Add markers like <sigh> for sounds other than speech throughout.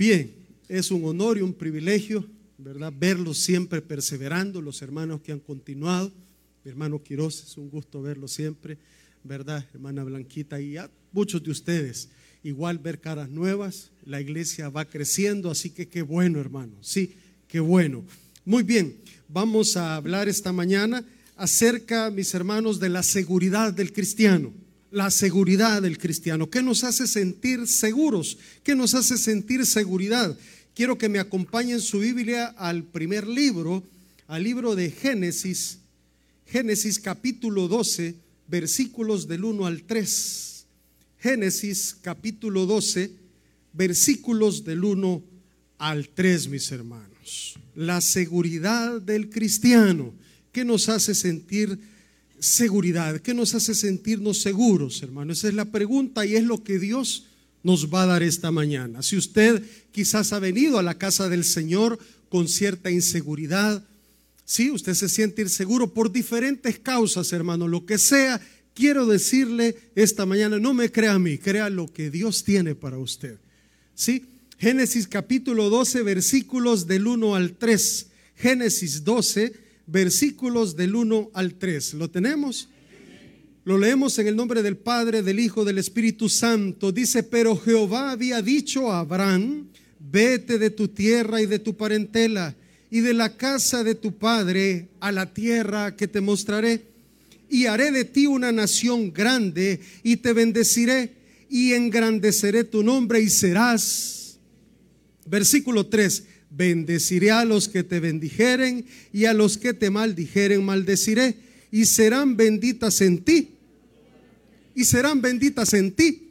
Bien, es un honor y un privilegio, ¿verdad? Verlos siempre perseverando, los hermanos que han continuado. Mi hermano Quiroz, es un gusto verlo siempre, ¿verdad? Hermana Blanquita y a muchos de ustedes. Igual ver caras nuevas, la iglesia va creciendo, así que qué bueno, hermano. Sí, qué bueno. Muy bien, vamos a hablar esta mañana acerca, mis hermanos, de la seguridad del cristiano la seguridad del cristiano. ¿Qué nos hace sentir seguros? ¿Qué nos hace sentir seguridad? Quiero que me acompañen su Biblia al primer libro, al libro de Génesis, Génesis capítulo 12, versículos del 1 al 3. Génesis capítulo 12, versículos del 1 al 3, mis hermanos. La seguridad del cristiano. ¿Qué nos hace sentir seguridad? ¿Qué nos hace sentirnos seguros, hermano? Esa es la pregunta y es lo que Dios nos va a dar esta mañana. Si usted quizás ha venido a la casa del Señor con cierta inseguridad, si usted se siente inseguro por diferentes causas, hermano, lo que sea, quiero decirle esta mañana, no me crea a mí, crea lo que Dios tiene para usted. ¿Sí? Génesis capítulo 12, versículos del 1 al 3. Génesis 12, versículos del 1 al 3. ¿Lo tenemos? Lo leemos en el nombre del Padre, del Hijo, del Espíritu Santo. Dice, pero Jehová había dicho a Abraham, vete de tu tierra y de tu parentela y de la casa de tu padre a la tierra que te mostraré. Y haré de ti una nación grande y te bendeciré y engrandeceré tu nombre y serás. Versículo 3 Bendeciré a los que te bendijeren y a los que te maldijeren maldeciré y serán benditas en ti. Y serán benditas en ti.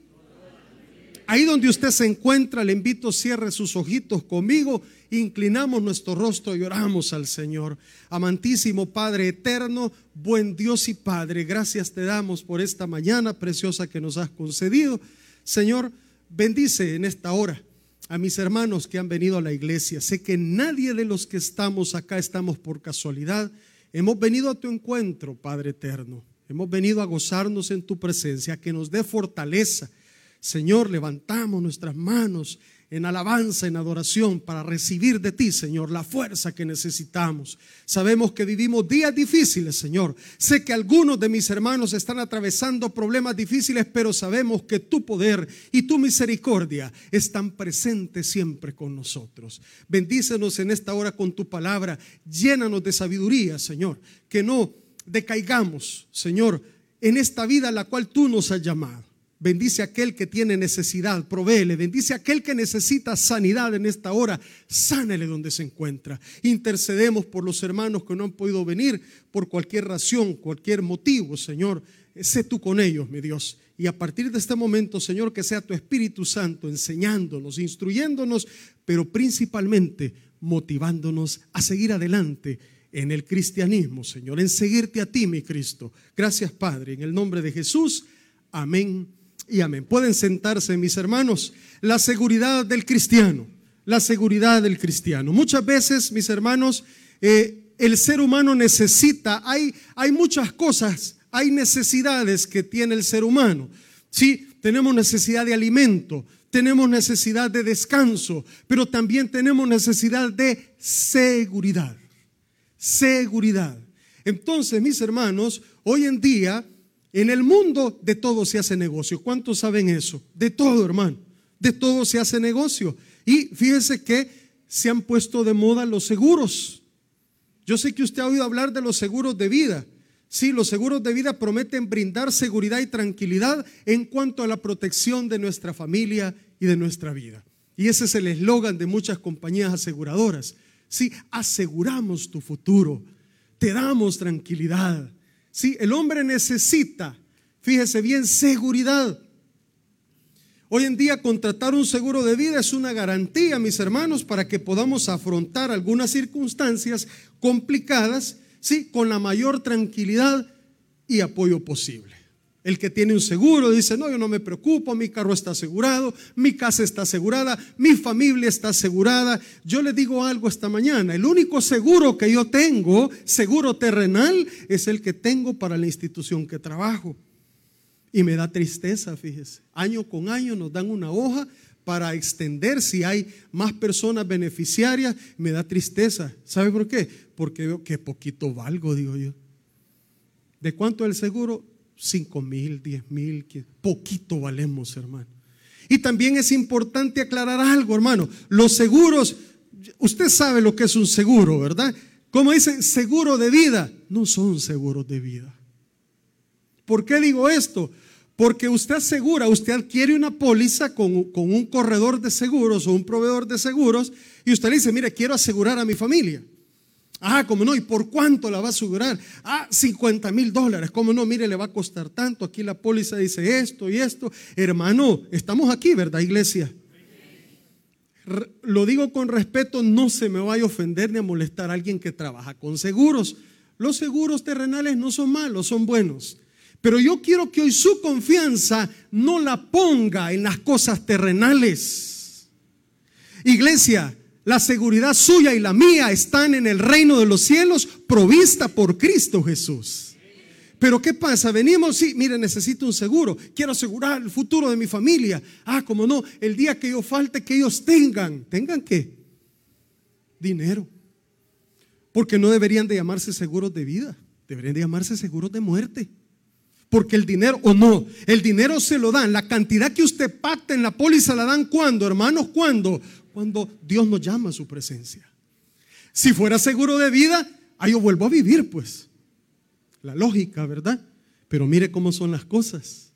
Ahí donde usted se encuentra, le invito, cierre sus ojitos conmigo, inclinamos nuestro rostro y oramos al Señor. Amantísimo Padre eterno, buen Dios y Padre, gracias te damos por esta mañana preciosa que nos has concedido. Señor, bendice en esta hora a mis hermanos que han venido a la iglesia. Sé que nadie de los que estamos acá estamos por casualidad. Hemos venido a tu encuentro, Padre eterno. Hemos venido a gozarnos en tu presencia, que nos dé fortaleza. Señor, levantamos nuestras manos en alabanza, en adoración, para recibir de ti, Señor, la fuerza que necesitamos. Sabemos que vivimos días difíciles, Señor. Sé que algunos de mis hermanos están atravesando problemas difíciles, pero sabemos que tu poder y tu misericordia están presentes siempre con nosotros. Bendícenos en esta hora con tu palabra. Llénanos de sabiduría, Señor. Que no decaigamos, Señor, en esta vida a la cual tú nos has llamado. Bendice a aquel que tiene necesidad, provéele. Bendice a aquel que necesita sanidad en esta hora, sánele donde se encuentra. Intercedemos por los hermanos que no han podido venir por cualquier razón, cualquier motivo, Señor. Sé tú con ellos, mi Dios. Y a partir de este momento, Señor, que sea tu Espíritu Santo enseñándonos, instruyéndonos, pero principalmente motivándonos a seguir adelante en el cristianismo, Señor, en seguirte a ti, mi Cristo. Gracias, Padre, en el nombre de Jesús. Amén y amén. Pueden sentarse, mis hermanos. La seguridad del cristiano, la seguridad del cristiano. Muchas veces, mis hermanos, eh, el ser humano necesita, hay, hay muchas cosas, hay necesidades que tiene el ser humano. Sí, tenemos necesidad de alimento, tenemos necesidad de descanso, pero también tenemos necesidad de seguridad. Seguridad. Entonces, mis hermanos, hoy en día en el mundo de todo se hace negocio. ¿Cuántos saben eso? De todo, hermano. De todo se hace negocio. Y fíjese que se han puesto de moda los seguros. Yo sé que usted ha oído hablar de los seguros de vida. Sí, los seguros de vida prometen brindar seguridad y tranquilidad en cuanto a la protección de nuestra familia y de nuestra vida. Y ese es el eslogan de muchas compañías aseguradoras. Sí, aseguramos tu futuro, te damos tranquilidad, Sí, el hombre necesita, fíjese bien, seguridad. Hoy en día contratar un seguro de vida es una garantía, mis hermanos, para que podamos afrontar algunas circunstancias complicadas, sí, con la mayor tranquilidad y apoyo posible. El que tiene un seguro dice, no, yo no me preocupo, mi carro está asegurado, mi casa está asegurada, mi familia está asegurada. Yo le digo algo esta mañana, el único seguro que yo tengo, seguro terrenal, es el que tengo para la institución que trabajo. Y me da tristeza, fíjese. Año con año nos dan una hoja para extender si hay más personas beneficiarias, me da tristeza. ¿Sabe por qué? Porque veo que poquito valgo, digo yo. ¿De cuánto el seguro? 5 mil, 10 mil, poquito valemos, hermano. Y también es importante aclarar algo, hermano. Los seguros, usted sabe lo que es un seguro, ¿verdad? Como dicen, seguro de vida, no son seguros de vida. ¿Por qué digo esto? Porque usted asegura, usted adquiere una póliza con, con, un corredor de seguros o un proveedor de seguros y usted le dice, mire, quiero asegurar a mi familia. Ah, ¿cómo no? ¿Y por cuánto la va a asegurar? Ah, 50 mil dólares. ¿Cómo no? Mire, le va a costar tanto. Aquí la póliza dice esto y esto. Hermano, estamos aquí, ¿verdad, iglesia? Lo digo con respeto, no se me vaya a ofender ni a molestar a alguien que trabaja con seguros. Los seguros terrenales no son malos, son buenos. Pero yo quiero que hoy su confianza no la ponga en las cosas terrenales. Iglesia, la seguridad suya y la mía están en el reino de los cielos, provista por Cristo Jesús. Pero ¿qué pasa? Venimos, sí, mire, necesito un seguro. Quiero asegurar el futuro de mi familia. Ah, como no, el día que yo falte, que ellos tengan. ¿Tengan qué? Dinero. Porque no deberían de llamarse seguros de vida. Deberían de llamarse seguros de muerte. Porque el dinero, o no, el dinero se lo dan. La cantidad que usted pacta en la póliza la dan cuando, hermanos, cuando cuando Dios nos llama a su presencia. Si fuera seguro de vida, ahí yo vuelvo a vivir, pues. La lógica, ¿verdad? Pero mire cómo son las cosas.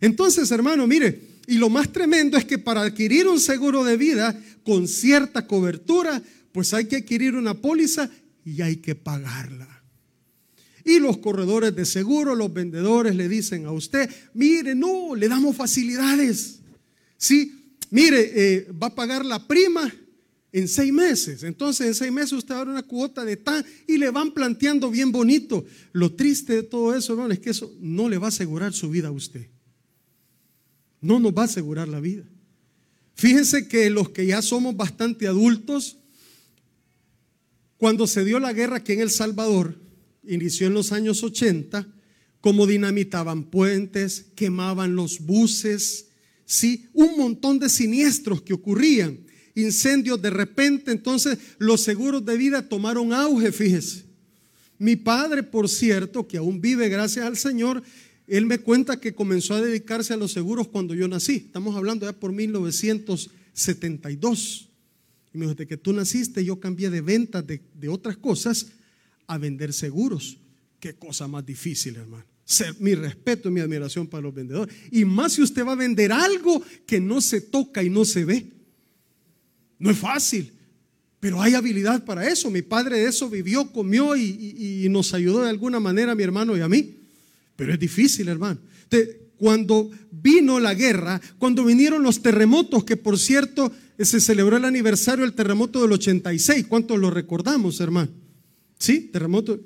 Entonces, hermano, mire, y lo más tremendo es que para adquirir un seguro de vida con cierta cobertura, pues hay que adquirir una póliza y hay que pagarla. Y los corredores de seguro, los vendedores le dicen a usted, mire, no, le damos facilidades. Sí, mire, eh, va a pagar la prima en seis meses. Entonces, en seis meses usted va a dar una cuota de tan y le van planteando bien bonito. Lo triste de todo eso, hermano, es que eso no le va a asegurar su vida a usted. No nos va a asegurar la vida. Fíjense que los que ya somos bastante adultos, cuando se dio la guerra aquí en El Salvador, inició en los años 80, como dinamitaban puentes, quemaban los buses, ¿sí? Un montón de siniestros que ocurrían, incendios de repente, entonces los seguros de vida tomaron auge, fíjese. Mi padre, por cierto, que aún vive gracias al Señor, él me cuenta que comenzó a dedicarse a los seguros cuando yo nací. Estamos hablando ya por 1972. Y me dijo, de que tú naciste, yo cambié de ventas de, de otras cosas a vender seguros. Qué cosa más difícil, hermano mi respeto y mi admiración para los vendedores. Y más si usted va a vender algo que no se toca y no se ve. No es fácil, pero hay habilidad para eso. Mi padre de eso vivió, comió y, nos ayudó de alguna manera a mi hermano y a mí. Pero es difícil, hermano. cuando vino la guerra, cuando vinieron los terremotos, que por cierto se celebró el aniversario del terremoto del 86, ¿cuántos lo recordamos, hermano? Sí, terremoto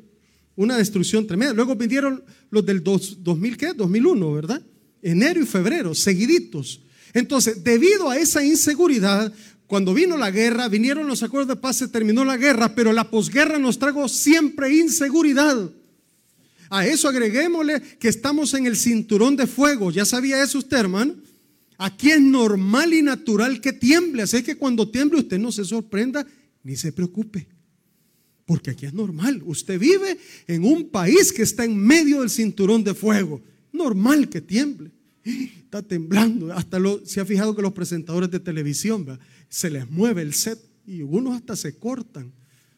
una destrucción tremenda. Luego vinieron los del 2000, ¿qué? 2001, ¿verdad? Enero y febrero, seguiditos. Entonces, debido a esa inseguridad, cuando vino la guerra, vinieron los acuerdos de paz, se terminó la guerra, pero la posguerra nos trajo siempre inseguridad. A eso agreguémosle que estamos en el cinturón de fuego. ¿Ya sabía eso usted, hermano? Aquí es normal y natural que tiemble. Así que cuando tiemble usted no se sorprenda ni se preocupe. Porque aquí es normal. Usted vive en un país que está en medio del cinturón de fuego. Normal que tiemble. Está temblando. Hasta lo, se ha fijado que los presentadores de televisión se les mueve el set y algunos hasta se cortan.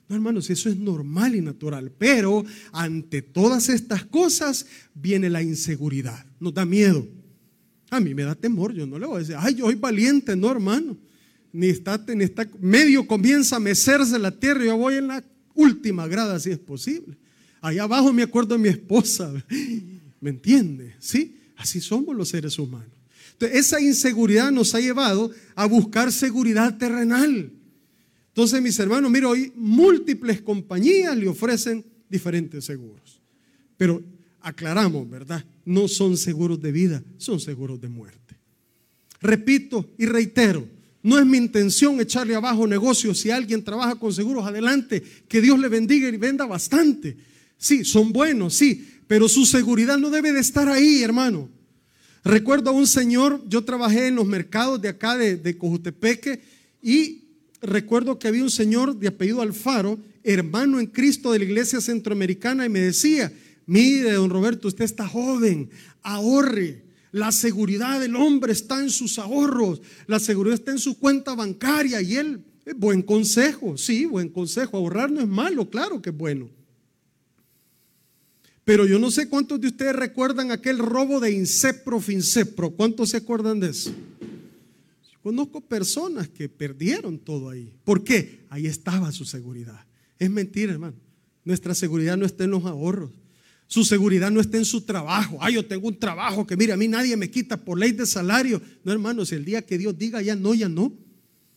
No, hermanos, eso es normal y natural. Pero ante todas estas cosas viene la inseguridad. Nos da miedo. A mí me da temor. Yo no le voy a decir, ay, yo soy valiente. No, hermano. Ni está, ni está medio comienza a mecerse la tierra. Yo voy en la última grada si es posible. Allá abajo me acuerdo de mi esposa. <laughs> ¿Me entiende? ¿Sí? Así somos los seres humanos. Entonces, esa inseguridad nos ha llevado a buscar seguridad terrenal. Entonces, mis hermanos, mira, hoy múltiples compañías le ofrecen diferentes seguros. Pero aclaramos, ¿verdad? No son seguros de vida, son seguros de muerte. Repito y reitero, no es mi intención echarle abajo negocios. Si alguien trabaja con seguros, adelante. Que Dios le bendiga y venda bastante. Sí, son buenos, sí. Pero su seguridad no debe de estar ahí, hermano. Recuerdo a un señor, yo trabajé en los mercados de acá de, Cojutepeque y recuerdo que había un señor de apellido Alfaro, hermano en Cristo de la iglesia centroamericana, y me decía, mire, don Roberto, usted está joven, ahorre. La seguridad del hombre está en sus ahorros, la seguridad está en su cuenta bancaria y él, eh, buen consejo, sí, buen consejo, ahorrar no es malo, claro que es bueno. Pero yo no sé cuántos de ustedes recuerdan aquel robo de Incepro Fincepro, ¿cuántos se acuerdan de eso? conozco personas que perdieron todo ahí. ¿Por qué? Ahí estaba su seguridad. Es mentira, hermano. Nuestra seguridad no está en los ahorros. Su seguridad no está en su trabajo. Ay, yo tengo un trabajo que, mira, a mí nadie me quita por ley de salario. No, hermano, si el día que Dios diga ya no, ya no.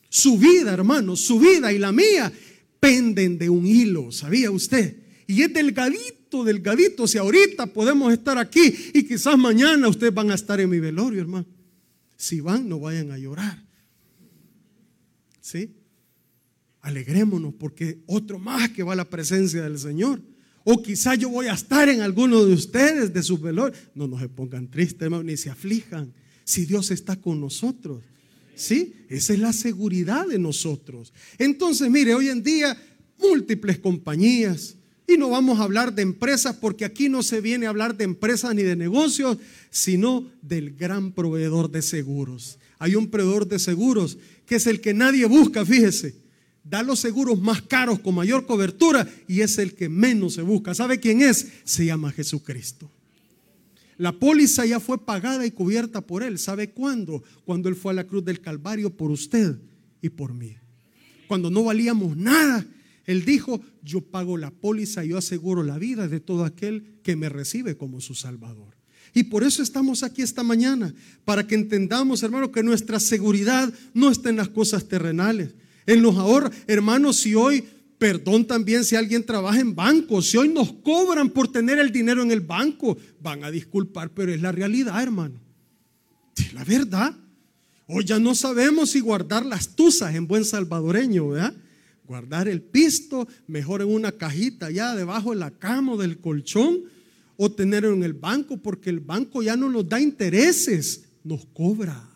Su vida, hermano, su vida y la mía penden de un hilo, ¿sabía usted? Y es delgadito, delgadito. Si ahorita podemos estar aquí y quizás mañana ustedes van a estar en mi velorio, hermano. Si van, no vayan a llorar. ¿Sí? Alegrémonos porque otro más que va a la presencia del Señor. O quizá yo voy a estar en alguno de ustedes de sus velorios. No, no se pongan tristes, ni se aflijan. Si Dios está con nosotros. ¿Sí? Esa es la seguridad de nosotros. Entonces, mire, hoy en día múltiples compañías. Y no vamos a hablar de empresas porque aquí no se viene a hablar de empresas ni de negocios, sino del gran proveedor de seguros. Hay un proveedor de seguros que es el que nadie busca, fíjese da los seguros más caros con mayor cobertura y es el que menos se busca. ¿Sabe quién es? Se llama Jesucristo. La póliza ya fue pagada y cubierta por Él. ¿Sabe cuándo? Cuando Él fue a la cruz del Calvario por usted y por mí. Cuando no valíamos nada, Él dijo, yo pago la póliza, yo aseguro la vida de todo aquel que me recibe como su Salvador. Y por eso estamos aquí esta mañana, para que entendamos, hermano, que nuestra seguridad no está en las cosas terrenales, en los ahorros. Hermanos, si hoy, perdón también si alguien trabaja en banco, si hoy nos cobran por tener el dinero en el banco, van a disculpar, pero es la realidad, hermano. Es la verdad. Hoy ya no sabemos si guardar las tuzas en buen salvadoreño, ¿verdad? Guardar el pisto, mejor en una cajita ya debajo de la cama o del colchón, o tenerlo en el banco, porque el banco ya no nos da intereses, nos cobra.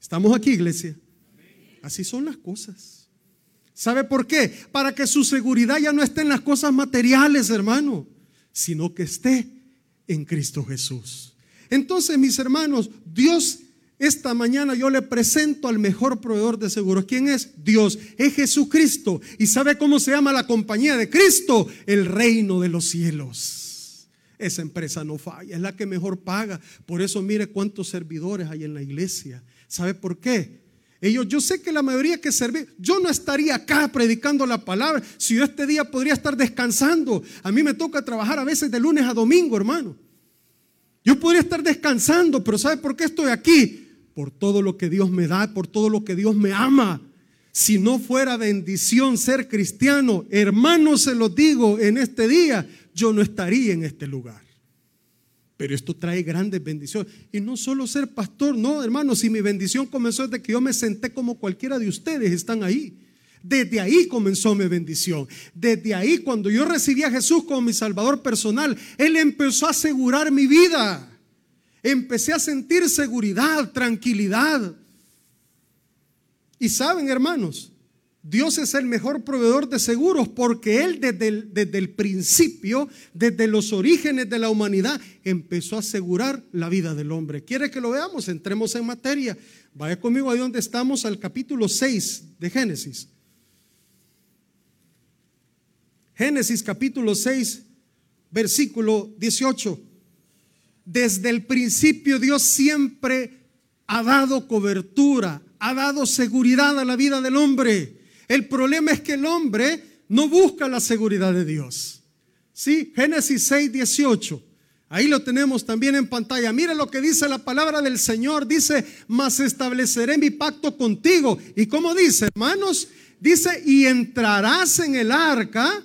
¿Estamos aquí, iglesia? Así son las cosas. ¿Sabe por qué? Para que su seguridad ya no esté en las cosas materiales, hermano, sino que esté en Cristo Jesús. Entonces, mis hermanos, Dios, esta mañana yo le presento al mejor proveedor de seguros. ¿Quién es? Dios. Es Jesucristo. ¿Y sabe cómo se llama la compañía de Cristo? El reino de los cielos. Esa empresa no falla, es la que mejor paga. Por eso mire cuántos servidores hay en la iglesia. ¿Sabe por qué? Ellos, yo sé que la mayoría que serví, yo no estaría acá predicando la palabra si yo este día podría estar descansando. A mí me toca trabajar a veces de lunes a domingo, hermano. Yo podría estar descansando, pero ¿sabe por qué estoy aquí? Por todo lo que Dios me da, por todo lo que Dios me ama. Si no fuera bendición ser cristiano, hermano, se lo digo en este día, yo no estaría en este lugar. Pero esto trae grandes bendiciones. Y no solo ser pastor, no, hermano, si mi bendición comenzó desde que yo me senté como cualquiera de ustedes están ahí. Desde ahí comenzó mi bendición. Desde ahí, cuando yo recibí a Jesús como mi Salvador personal, Él empezó a asegurar mi vida. Empecé a sentir seguridad, tranquilidad. Y saben, hermanos, Dios es el mejor proveedor de seguros porque Él desde el, desde el, principio, desde los orígenes de la humanidad, empezó a asegurar la vida del hombre. ¿Quiere que lo veamos? Entremos en materia. Vaya conmigo ahí donde estamos al capítulo 6 de Génesis. Génesis capítulo 6, versículo 18. Desde el principio Dios siempre ha dado cobertura, ha dado seguridad a la vida del hombre. El problema es que el hombre no busca la seguridad de Dios. ¿Sí? Génesis 6, 18. Ahí lo tenemos también en pantalla. Mira lo que dice la palabra del Señor. Dice, mas estableceré mi pacto contigo. ¿Y cómo dice, hermanos? Dice, y entrarás en el arca,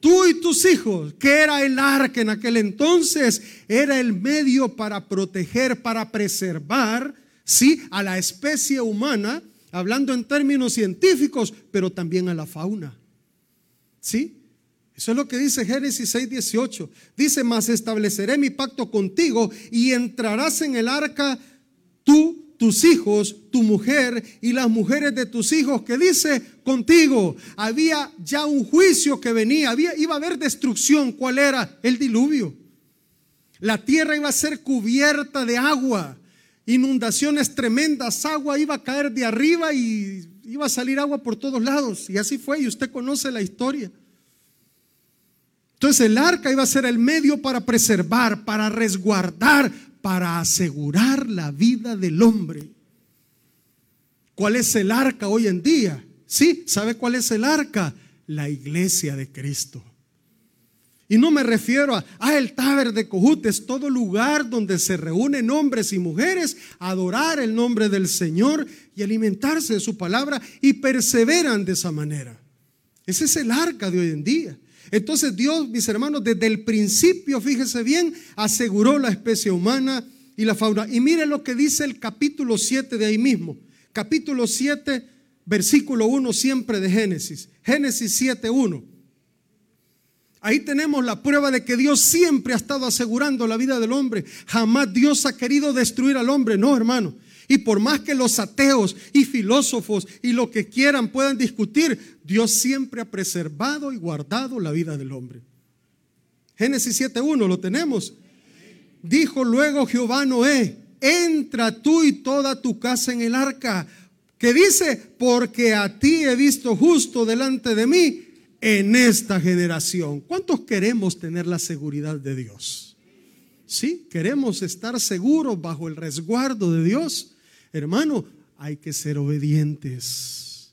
tú y tus hijos. ¿Qué era el arca en aquel entonces? Era el medio para proteger, para preservar, ¿sí? A la especie humana hablando en términos científicos, pero también a la fauna. ¿Sí? Eso es lo que dice Génesis 6, 18. Dice, mas estableceré mi pacto contigo y entrarás en el arca tú tus hijos, tu mujer y las mujeres de tus hijos, que dice contigo, había ya un juicio que venía, había, iba a haber destrucción. ¿Cuál era? El diluvio. La tierra iba a ser cubierta de agua, inundaciones tremendas, agua iba a caer de arriba y iba a salir agua por todos lados. Y así fue, y usted conoce la historia. Entonces el arca iba a ser el medio para preservar, para resguardar, para asegurar la vida del hombre. ¿Cuál es el arca hoy en día? Sí, ¿sabe cuál es el arca? La iglesia de Cristo. Y no me refiero a, ah, el Taber de Cojut, es todo lugar donde se reúnen hombres y mujeres a adorar el nombre del Señor y alimentarse de su palabra y perseveran de esa manera. Ese es el arca de hoy en día. Entonces Dios, mis hermanos, desde el principio, fíjese bien, aseguró la especie humana y la fauna. Y mire lo que dice el capítulo 7 de ahí mismo. Capítulo 7, versículo 1 siempre de Génesis. Génesis 7, 1. Ahí tenemos la prueba de que Dios siempre ha estado asegurando la vida del hombre. Jamás Dios ha querido destruir al hombre. No, hermano. Y por más que los ateos y filósofos y lo que quieran puedan discutir, Dios siempre ha preservado y guardado la vida del hombre. Génesis 7.1, ¿lo tenemos? Dijo luego Jehová Noé, entra tú y toda tu casa en el arca, que dice, porque a ti he visto justo delante de mí en esta generación. ¿Cuántos queremos tener la seguridad de Dios? ¿Sí? ¿Queremos estar seguros bajo el resguardo de Dios? Hermano, hay que ser obedientes.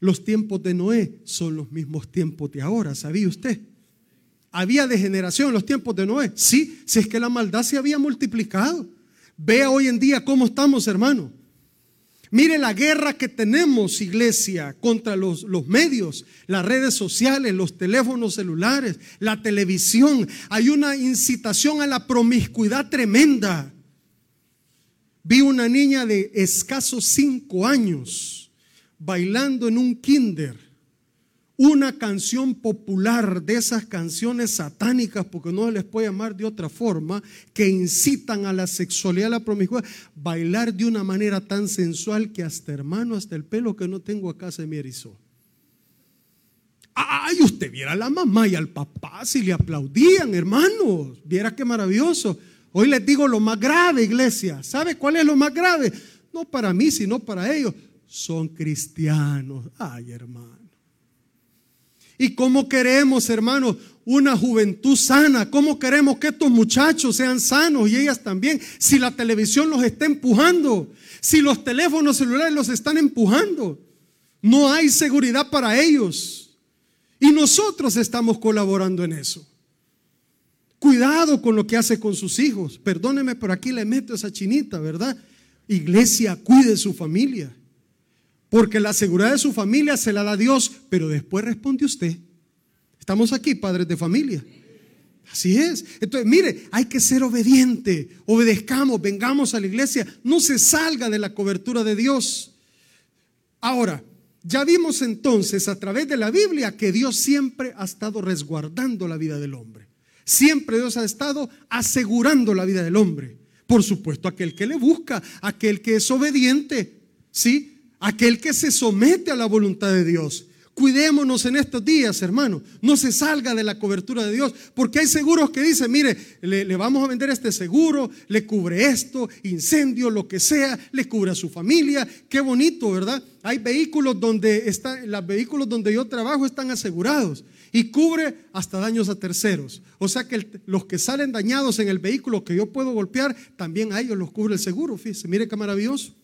Los tiempos de Noé son los mismos tiempos de ahora, ¿sabía usted? ¿Había degeneración en los tiempos de Noé? Sí, si es que la maldad se había multiplicado. Vea hoy en día cómo estamos, hermano. Mire la guerra que tenemos, iglesia, contra los, los, medios, las redes sociales, los teléfonos celulares, la televisión. Hay una incitación a la promiscuidad tremenda. Vi una niña de escasos cinco años bailando en un kinder una canción popular de esas canciones satánicas, porque no se les puede llamar de otra forma, que incitan a la sexualidad, a la promiscuidad, bailar de una manera tan sensual que hasta hermano, hasta el pelo que no tengo acá se me erizó. Ay, usted viera a la mamá y al papá si le aplaudían, hermanos, viera qué maravilloso. Hoy les digo lo más grave, iglesia. ¿Sabe cuál es lo más grave? No para mí, sino para ellos. Son cristianos. Ay, hermano. ¿Y cómo queremos, hermano, una juventud sana? ¿Cómo queremos que estos muchachos sean sanos y ellas también? Si la televisión los está empujando, si los teléfonos celulares los están empujando, no hay seguridad para ellos. Y nosotros estamos colaborando en eso. Cuidado con lo que hace con sus hijos. Perdóneme, por aquí le meto esa chinita, ¿verdad? Iglesia, cuide su familia. Porque la seguridad de su familia se la da Dios, pero después responde usted. Estamos aquí, padres de familia. Así es. Entonces, mire, hay que ser obediente. Obedezcamos, vengamos a la iglesia. No se salga de la cobertura de Dios. Ahora, ya vimos entonces a través de la Biblia que Dios siempre ha estado resguardando la vida del hombre. Siempre Dios ha estado asegurando la vida del hombre. Por supuesto, aquel que le busca, aquel que es obediente, ¿sí? Aquel que se somete a la voluntad de Dios. Cuidémonos en estos días, hermano. No se salga de la cobertura de Dios. Porque hay seguros que dicen, mire, le, vamos a vender este seguro, le cubre esto, incendio, lo que sea, le cubre a su familia. Qué bonito, ¿verdad? Hay vehículos donde están, los vehículos donde yo trabajo están asegurados y cubre hasta daños a terceros. O sea que los que salen dañados en el vehículo que yo puedo golpear, también a ellos los cubre el seguro. Fíjese, mire qué maravilloso.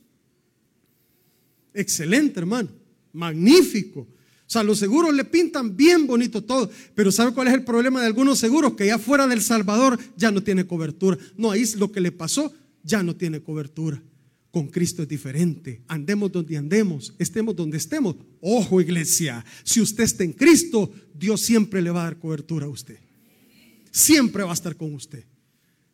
Excelente, hermano. Magnífico. O sea, los seguros le pintan bien bonito todo. Pero ¿sabe cuál es el problema de algunos seguros? Que ya fuera del Salvador ya no tiene cobertura. No, ahí es lo que le pasó, ya no tiene cobertura. Con Cristo es diferente. Andemos donde andemos, estemos donde estemos. Ojo iglesia, si usted está en Cristo, Dios siempre le va a dar cobertura a usted. Siempre va a estar con usted.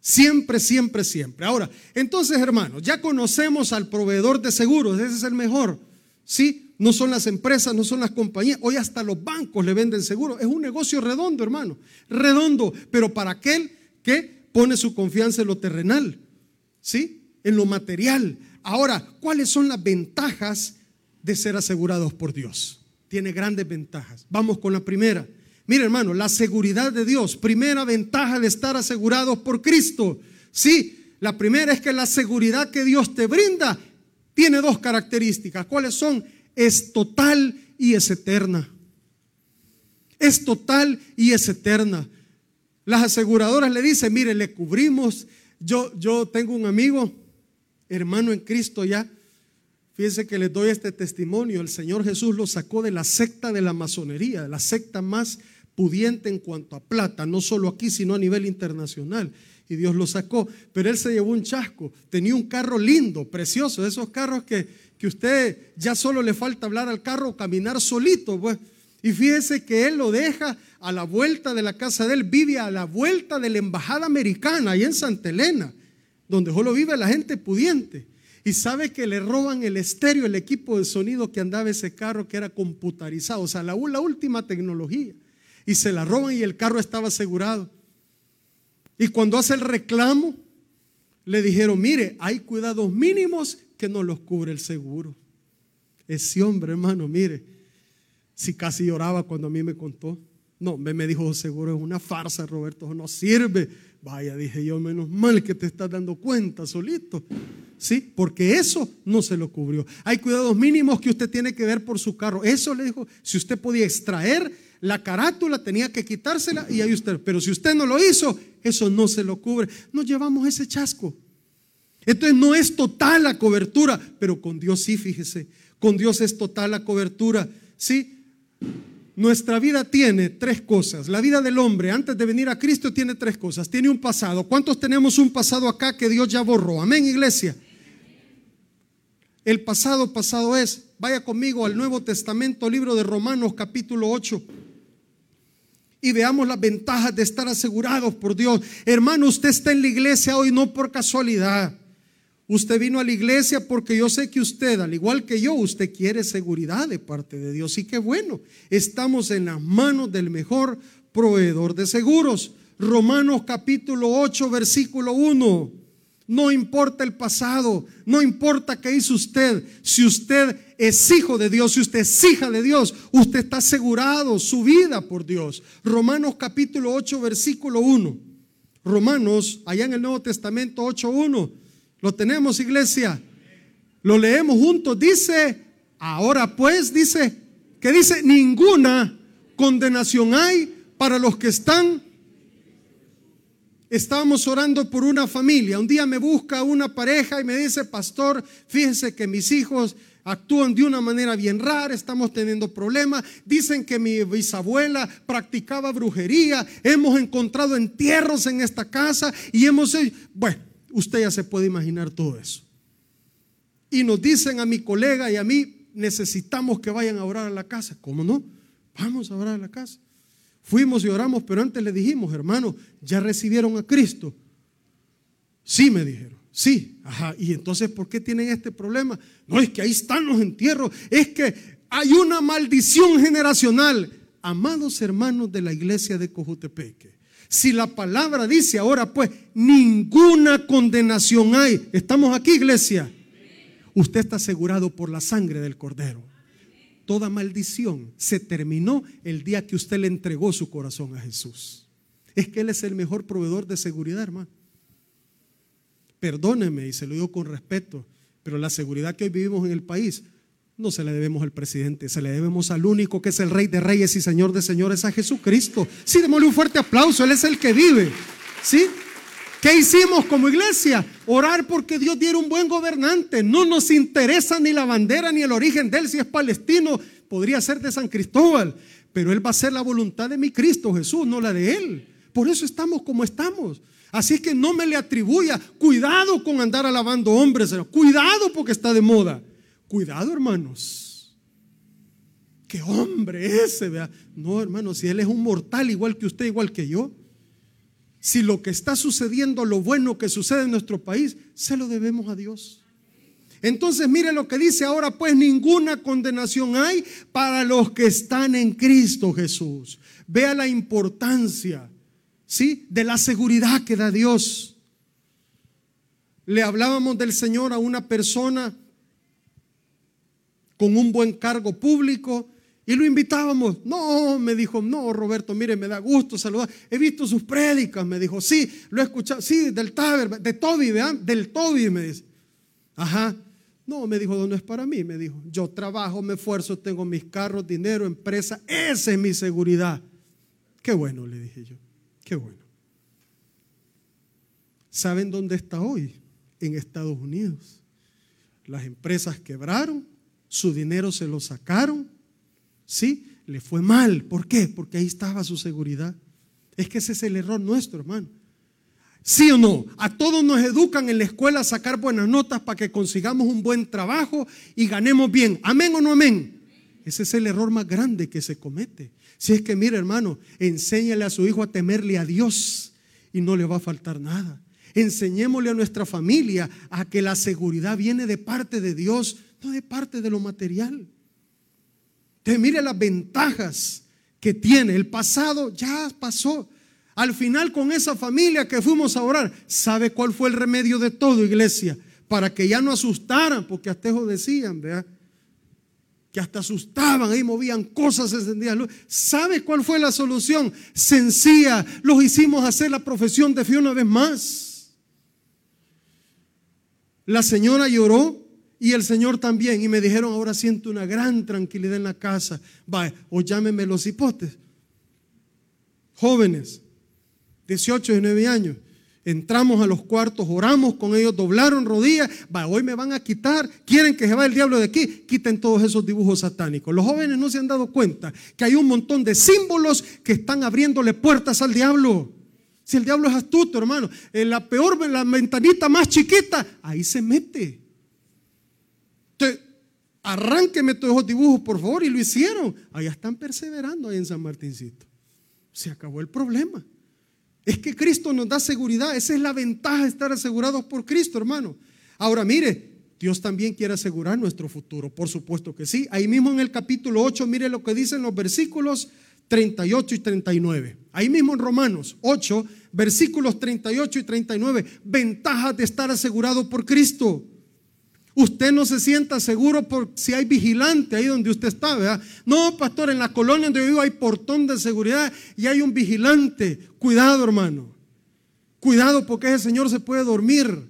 Siempre, siempre, siempre. Ahora, entonces hermanos, ya conocemos al proveedor de seguros, ese es el mejor. ¿Sí? no son las empresas, no son las compañías. Hoy hasta los bancos le venden seguro. Es un negocio redondo, hermano. Redondo. Pero para aquel que pone su confianza en lo terrenal, ¿sí? En lo material. Ahora, ¿cuáles son las ventajas de ser asegurados por Dios? Tiene grandes ventajas. Vamos con la primera. Mira, hermano, la seguridad de Dios. Primera ventaja de estar asegurados por Cristo. Sí, la primera es que la seguridad que Dios te brinda tiene dos características. ¿Cuáles son? Es total y es eterna. Es total y es eterna. Las aseguradoras le dicen, mire, le cubrimos. Yo, yo tengo un amigo, hermano en Cristo ya. Fíjense que les doy este testimonio. El Señor Jesús lo sacó de la secta de la masonería, de la secta más pudiente en cuanto a plata, no solo aquí, sino a nivel internacional y Dios lo sacó. Pero él se llevó un chasco. Tenía un carro lindo, precioso, esos carros que, que usted ya solo le falta hablar al carro, caminar solito. Pues. Y fíjese que él lo deja a la vuelta de la casa de él, vive a la vuelta de la embajada americana, ahí en Santa Elena, donde solo vive la gente pudiente. Y sabe que le roban el estéreo, el equipo de sonido que andaba ese carro que era computarizado, o sea, la, la última tecnología. Y se la roban y el carro estaba asegurado. Y cuando hace el reclamo, le dijeron, mire, hay cuidados mínimos que no los cubre el seguro. Ese hombre, hermano, mire, si casi lloraba cuando a mí me contó. No, me dijo, seguro es una farsa, Roberto, no sirve. Vaya, dije yo, menos mal que te estás dando cuenta solito. Sí, porque eso no se lo cubrió. Hay cuidados mínimos que usted tiene que ver por su carro. Eso le dijo, si usted podía extraer la carátula, tenía que quitársela y ahí usted. Pero si usted no lo hizo, eso no se lo cubre. Nos llevamos ese chasco. Entonces no es total la cobertura, pero con Dios sí, fíjese. Con Dios es total la cobertura. Sí, nuestra vida tiene tres cosas. La vida del hombre antes de venir a Cristo tiene tres cosas. Tiene un pasado. ¿Cuántos tenemos un pasado acá que Dios ya borró? Amén, iglesia. El pasado pasado es, vaya conmigo al Nuevo Testamento, libro de Romanos capítulo 8 y veamos las ventajas de estar asegurados por Dios. Hermano, usted está en la iglesia hoy no por casualidad. Usted vino a la iglesia porque yo sé que usted, al igual que yo, usted quiere seguridad de parte de Dios. Y qué bueno, estamos en las manos del mejor proveedor de seguros. Romanos capítulo 8, versículo 1. No importa el pasado, no importa qué hizo usted. Si usted es hijo de Dios, si usted es hija de Dios, usted está asegurado su vida por Dios. Romanos capítulo 8, versículo 1. Romanos, allá en el Nuevo Testamento 8.1. ¿Lo tenemos, iglesia? Lo leemos juntos. Dice, ahora pues, dice, que dice, ninguna condenación hay para los que están Estábamos orando por una familia. Un día me busca una pareja y me dice, pastor, fíjese que mis hijos actúan de una manera bien rara, estamos teniendo problemas. Dicen que mi bisabuela practicaba brujería, hemos encontrado entierros en esta casa y hemos... Bueno, usted ya se puede imaginar todo eso. Y nos dicen a mi colega y a mí, necesitamos que vayan a orar a la casa. ¿Cómo no? Vamos a orar a la casa. Fuimos y oramos, pero antes le dijimos, hermano, ¿ya recibieron a Cristo? Sí, me dijeron. Sí, ajá. ¿Y entonces por qué tienen este problema? No, es que ahí están los entierros. Es que hay una maldición generacional. Amados hermanos de la iglesia de Cojutepeque, si la palabra dice ahora, pues, ninguna condenación hay. ¿Estamos aquí, iglesia? Usted está asegurado por la sangre del Cordero toda maldición se terminó el día que usted le entregó su corazón a Jesús. Es que Él es el mejor proveedor de seguridad, hermano. Perdóneme y se lo digo con respeto, pero la seguridad que hoy vivimos en el país no se la debemos al presidente, se la debemos al único que es el Rey de Reyes y Señor de Señores, a Jesucristo. Sí, démosle un fuerte aplauso, Él es el que vive. ¿Sí? ¿Qué hicimos como iglesia? Orar porque Dios diera un buen gobernante. No nos interesa ni la bandera ni el origen de él. Si es palestino, podría ser de San Cristóbal. Pero él va a ser la voluntad de mi Cristo Jesús, no la de él. Por eso estamos como estamos. Así que no me le atribuya. Cuidado con andar alabando hombres. Cuidado porque está de moda. Cuidado, hermanos. ¿Qué hombre ese? No, hermano, si él es un mortal igual que usted, igual que yo si lo que está sucediendo, lo bueno que sucede en nuestro país, se lo debemos a Dios. Entonces mire lo que dice ahora, pues ninguna condenación hay para los que están en Cristo Jesús. Vea la importancia, ¿sí? De la seguridad que da Dios. Le hablábamos del Señor a una persona con un buen cargo público y lo invitábamos. No, me dijo, no, Roberto, mire, me da gusto saludar. He visto sus prédicas, me dijo, sí, lo he escuchado, sí, del Taber, de Toby, vean, del Toby, me dice. Ajá. No, me dijo, no es para mí, me dijo. Yo trabajo, me esfuerzo, tengo mis carros, dinero, empresa, esa es mi seguridad. Qué bueno, le dije yo, qué bueno. ¿Saben dónde está hoy? En Estados Unidos. Las empresas quebraron, su dinero se lo sacaron ¿Sí? Le fue mal. ¿Por qué? Porque ahí estaba su seguridad. Es que ese es el error nuestro, hermano. ¿Sí o no? A todos nos educan en la escuela a sacar buenas notas para que consigamos un buen trabajo y ganemos bien. ¿Amén o no amén? Ese es el error más grande que se comete. Si es que, mire hermano, enséñale a su hijo a temerle a Dios y no le va a faltar nada. Enseñémosle a nuestra familia a que la seguridad viene de parte de Dios, no de parte de lo material mire las ventajas que tiene. El pasado ya pasó. Al final con esa familia que fuimos a orar, ¿sabe cuál fue el remedio de todo, iglesia? Para que ya no asustaran, porque hasta eso decían, ¿verdad? Que hasta asustaban, ahí movían cosas, encendían ¿Sabe cuál fue la solución? Sencilla, los hicimos hacer la profesión de fe una vez más. La señora lloró y el Señor también. Y me dijeron, ahora siento una gran tranquilidad en la casa. Vaya, o llámeme los hipotes. Jóvenes, 18 y 19 años. Entramos a los cuartos, oramos con ellos, doblaron rodillas. Va, hoy me van a quitar. Quieren que se vaya el diablo de aquí. Quiten todos esos dibujos satánicos. Los jóvenes no se han dado cuenta que hay un montón de símbolos que están abriéndole puertas al diablo. Si el diablo es astuto, hermano, en la peor, la ventanita más chiquita, ahí se mete. Entonces, arránqueme todos esos dibujos, por favor, y lo hicieron. Allá están perseverando ahí en San Martincito. Se acabó el problema. Es que Cristo nos da seguridad. Esa es la ventaja de estar asegurados por Cristo, hermano. Ahora, mire, Dios también quiere asegurar nuestro futuro, por supuesto que sí. Ahí mismo en el capítulo 8, mire lo que dicen los versículos 38 y 39. Ahí mismo en Romanos 8, versículos 38 y 39. Ventajas de estar asegurado por Cristo. Usted no se sienta seguro por si hay vigilante ahí donde usted está, ¿verdad? No, pastor, en la colonia donde yo vivo hay portón de seguridad y hay un vigilante. Cuidado, hermano. Cuidado porque ese señor se puede dormir.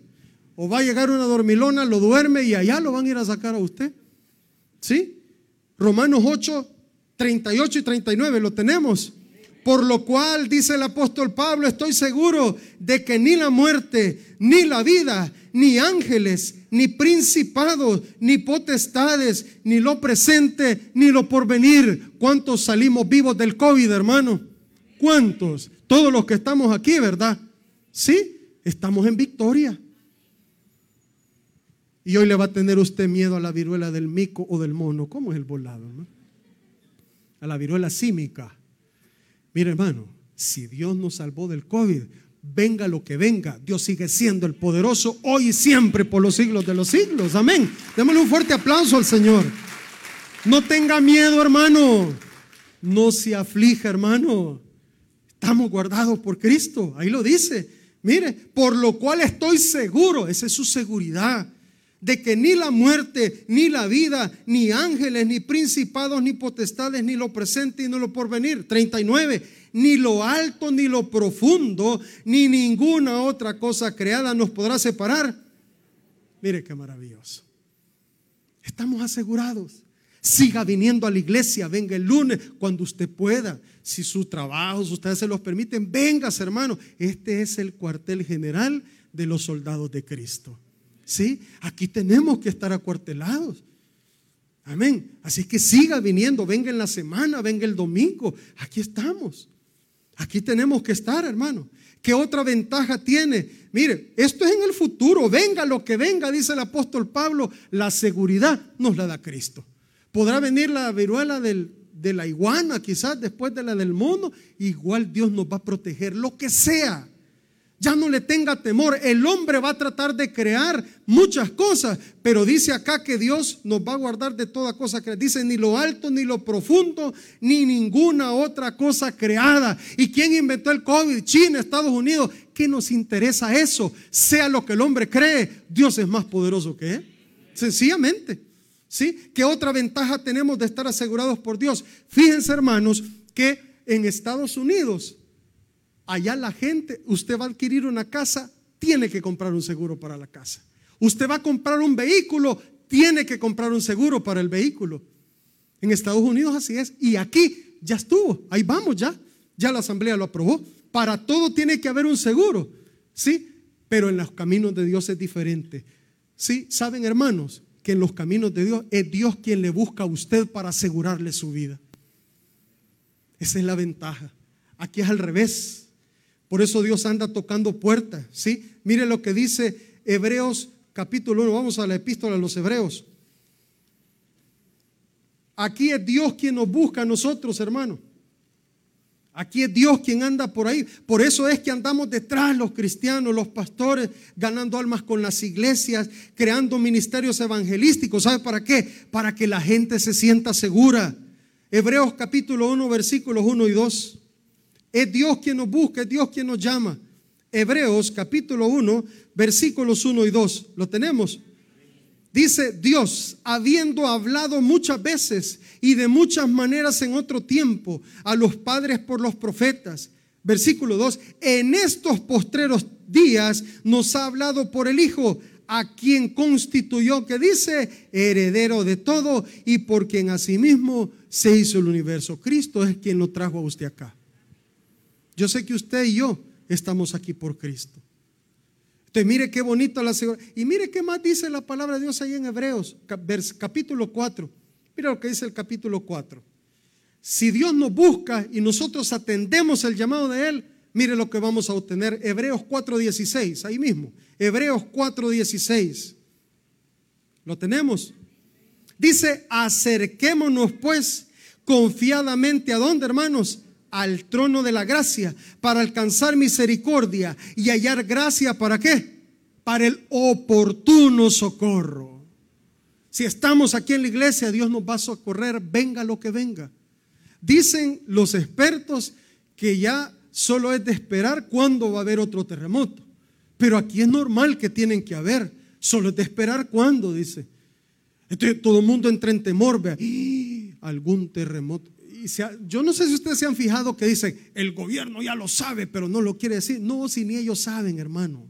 O va a llegar una dormilona, lo duerme y allá lo van a ir a sacar a usted. ¿Sí? Romanos 8, 38 y 39, lo tenemos. Por lo cual, dice el apóstol Pablo, estoy seguro de que ni la muerte, ni la vida, ni ángeles, ni principados, ni potestades, ni lo presente, ni lo porvenir. ¿Cuántos salimos vivos del COVID, hermano? ¿Cuántos? Todos los que estamos aquí, ¿verdad? Sí, estamos en victoria. Y hoy le va a tener usted miedo a la viruela del mico o del mono. ¿Cómo es el volado? A la viruela símica. Mire, hermano, si Dios nos salvó del COVID, venga lo que venga, Dios sigue siendo el poderoso hoy y siempre por los siglos de los siglos. Amén. Démosle un fuerte aplauso al Señor. No tenga miedo, hermano. No se aflija, hermano. Estamos guardados por Cristo. Ahí lo dice. Mire, por lo cual estoy seguro, esa es su seguridad, de que ni la muerte, ni la vida, ni ángeles, ni principados, ni potestades, ni lo presente, ni lo porvenir. 39 ni lo alto, ni lo profundo, ni ninguna otra cosa creada nos podrá separar. Mire qué maravilloso. Estamos asegurados. Siga viniendo a la iglesia, venga el lunes cuando usted pueda. Si sus trabajos ustedes se los permiten, vengas hermano. Este es el cuartel general de los soldados de Cristo. ¿Sí? Aquí tenemos que estar acuartelados. Amén. Así que siga viniendo, venga en la semana, venga el domingo. Aquí estamos. Aquí tenemos que estar, hermano. ¿Qué otra ventaja tiene? Mire, esto es en el futuro. Venga lo que venga, dice el apóstol Pablo. La seguridad nos la da Cristo. Podrá venir la viruela de la iguana, quizás después de la del mono. Igual Dios nos va a proteger, lo que sea. Ya no le tenga temor. El hombre va a tratar de crear muchas cosas, pero dice acá que Dios nos va a guardar de toda cosa que dice ni lo alto, ni lo profundo, ni ninguna otra cosa creada. ¿Y quién inventó el COVID? China, Estados Unidos. ¿Qué nos interesa eso? Sea lo que el hombre cree, Dios es más poderoso que él. Sencillamente. ¿Sí? ¿Qué otra ventaja tenemos de estar asegurados por Dios? Fíjense, hermanos, que en Estados Unidos Allá la gente, usted va a adquirir una casa, tiene que comprar un seguro para la casa. Usted va a comprar un vehículo, tiene que comprar un seguro para el vehículo. En Estados Unidos así es. Y aquí ya estuvo, ahí vamos ya. Ya la asamblea lo aprobó. Para todo tiene que haber un seguro. ¿Sí? Pero en los caminos de Dios es diferente. ¿Sí? Saben hermanos que en los caminos de Dios es Dios quien le busca a usted para asegurarle su vida. Esa es la ventaja. Aquí es al revés. Por eso Dios anda tocando puertas, ¿sí? Mire lo que dice Hebreos capítulo 1, vamos a la epístola de los Hebreos. Aquí es Dios quien nos busca a nosotros, hermano. Aquí es Dios quien anda por ahí. Por eso es que andamos detrás los cristianos, los pastores, ganando almas con las iglesias, creando ministerios evangelísticos. ¿Sabe para qué? Para que la gente se sienta segura. Hebreos capítulo 1, versículos 1 y 2. Es Dios quien nos busca, es Dios quien nos llama. Hebreos capítulo 1, versículos 1 y 2. ¿Lo tenemos? Dice Dios, habiendo hablado muchas veces y de muchas maneras en otro tiempo a los padres por los profetas. Versículo 2, en estos postreros días nos ha hablado por el Hijo, a quien constituyó, que dice, heredero de todo y por quien asimismo se hizo el universo. Cristo es quien lo trajo a usted acá. Yo sé que usted y yo estamos aquí por Cristo. Entonces, mire qué bonito la seguridad. Y mire qué más dice la palabra de Dios ahí en Hebreos, capítulo 4. Mira lo que dice el capítulo 4. Si Dios nos busca y nosotros atendemos el llamado de Él, mire lo que vamos a obtener. Hebreos 4.16, ahí mismo. Hebreos 4.16. ¿Lo tenemos? Dice, acerquémonos pues confiadamente a dónde, hermanos? Al trono de la gracia para alcanzar misericordia y hallar gracia para qué? Para el oportuno socorro. Si estamos aquí en la iglesia, Dios nos va a socorrer, venga lo que venga. Dicen los expertos que ya solo es de esperar cuándo va a haber otro terremoto. Pero aquí es normal que tienen que haber. Solo es de esperar cuándo, dice. Entonces todo el mundo entra en temor, vea, ¡Ah! algún terremoto yo no sé si ustedes se han fijado que dicen, el gobierno ya lo sabe, pero no lo quiere decir. No, si ni ellos saben, hermano.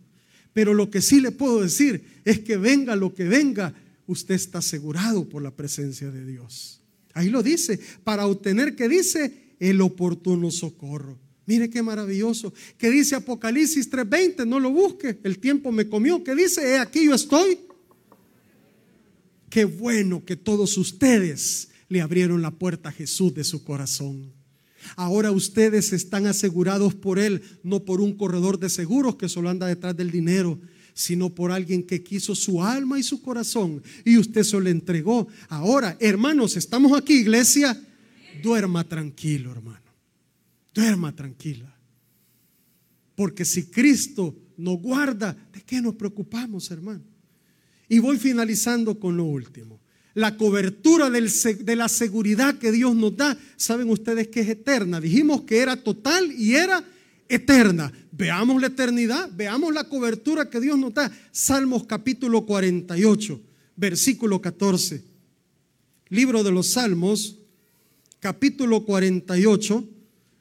Pero lo que sí le puedo decir es que venga lo que venga, usted está asegurado por la presencia de Dios. Ahí lo dice, para obtener que dice el oportuno socorro. Mire qué maravilloso. Que dice Apocalipsis 3:20, no lo busque, el tiempo me comió. Que dice, he aquí yo estoy. Qué bueno que todos ustedes le abrieron la puerta a Jesús de su corazón. Ahora ustedes están asegurados por Él, no por un corredor de seguros que solo anda detrás del dinero, sino por alguien que quiso su alma y su corazón y usted se lo entregó. Ahora, hermanos, estamos aquí, iglesia. Duerma tranquilo, hermano. Duerma tranquila. Porque si Cristo nos guarda, ¿de qué nos preocupamos, hermano? Y voy finalizando con lo último la cobertura de la seguridad que Dios nos da, saben ustedes que es eterna. Dijimos que era total y era eterna. Veamos la eternidad, veamos la cobertura que Dios nos da. Salmos capítulo 48, versículo 14. Libro de los Salmos, capítulo 48,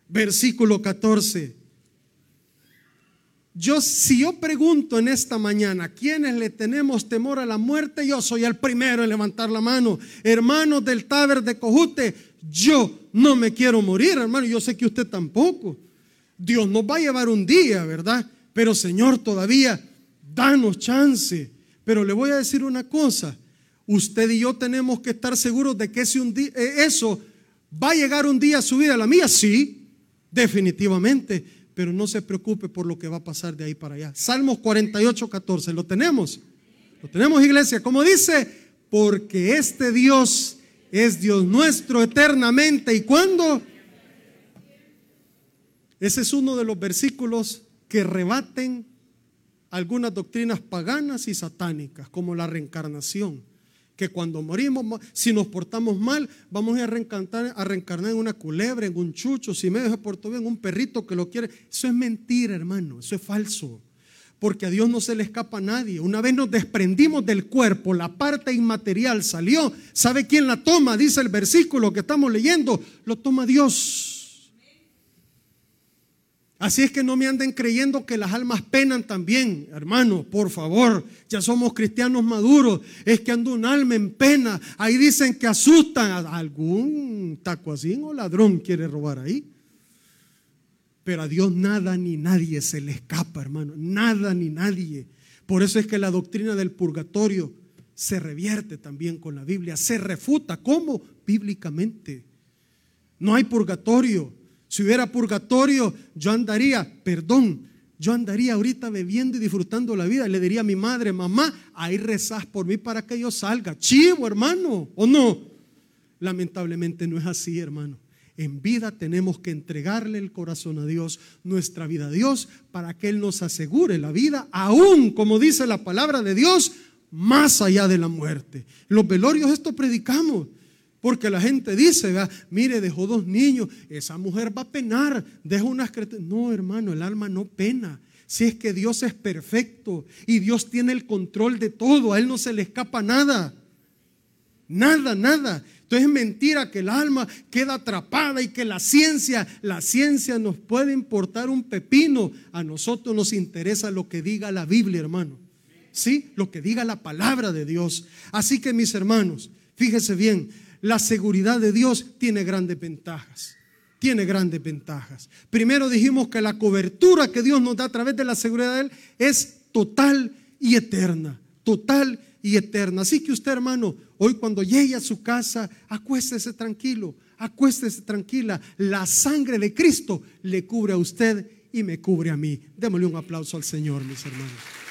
versículo 14. Yo, si yo pregunto en esta mañana, ¿quiénes le tenemos temor a la muerte? Yo soy el primero en levantar la mano. Hermanos del Taber de Cojute, yo no me quiero morir, hermano. Yo sé que usted tampoco. Dios nos va a llevar un día, ¿verdad? Pero Señor, todavía danos chance. Pero le voy a decir una cosa. Usted y yo tenemos que estar seguros de que ese un día, eh, eso va a llegar un día a su vida. La mía sí, definitivamente pero no se preocupe por lo que va a pasar de ahí para allá. Salmos 48, 14, ¿lo tenemos? Lo tenemos, iglesia. Como dice, porque este Dios es Dios nuestro eternamente. ¿Y cuándo? Ese es uno de los versículos que que rebaten algunas doctrinas paganas y satánicas, como la reencarnación. Que cuando morimos, si nos portamos mal, vamos a reencarnar, a reencarnar en una culebra, en un chucho, si medio se portó bien, un perrito que lo quiere. Eso es mentira, hermano, eso es falso porque a Dios no se le escapa a nadie. Una vez nos desprendimos del cuerpo, la parte inmaterial salió. ¿Sabe quién la toma? Dice el versículo que estamos leyendo. Lo toma Dios. Así es que no me anden creyendo que las almas penan también, hermano, por favor, ya somos cristianos maduros, es que anda un alma en pena, ahí dicen que asustan a algún tacuacín o ladrón quiere robar ahí. Pero a Dios nada ni nadie se le escapa, hermano. Nada ni nadie. Por eso es que la doctrina del purgatorio se revierte también con la Biblia. Se refuta. ¿Cómo? Bíblicamente. No hay purgatorio. Si hubiera purgatorio, yo andaría, perdón, yo andaría ahorita bebiendo y disfrutando la vida. Le diría a mi madre, mamá, ahí rezás por mí para que yo salga. Chivo, hermano, ¿o no? Lamentablemente no es así, hermano. En vida tenemos que entregarle el corazón a Dios, nuestra vida a Dios, para que Él nos asegure la vida, aún como dice la palabra de Dios, más allá de la muerte. los velorios esto predicamos. Porque la gente dice, mire, dejó dos niños, esa mujer va a penar, deja unas No, hermano, el alma no pena. Si es que Dios es perfecto y Dios tiene el control de todo, a Él no se le escapa nada. Nada, nada. Entonces es mentira que el alma queda atrapada y que la ciencia, la ciencia nos puede importar un pepino. A nosotros nos interesa lo que diga la Biblia, hermano. ¿Sí? Lo que diga la palabra de Dios. Así que mis hermanos, fíjese bien, la seguridad de Dios tiene grandes ventajas. Tiene grandes ventajas. Primero dijimos que la cobertura que Dios nos da a través de la seguridad de Él es total y eterna. Total y eterna. Así que usted, hermano, hoy cuando llegue a su casa, acuéstese tranquilo, acuéstese tranquila. La sangre de Cristo le cubre a usted y me cubre a mí. Démosle un aplauso al Señor, mis hermanos.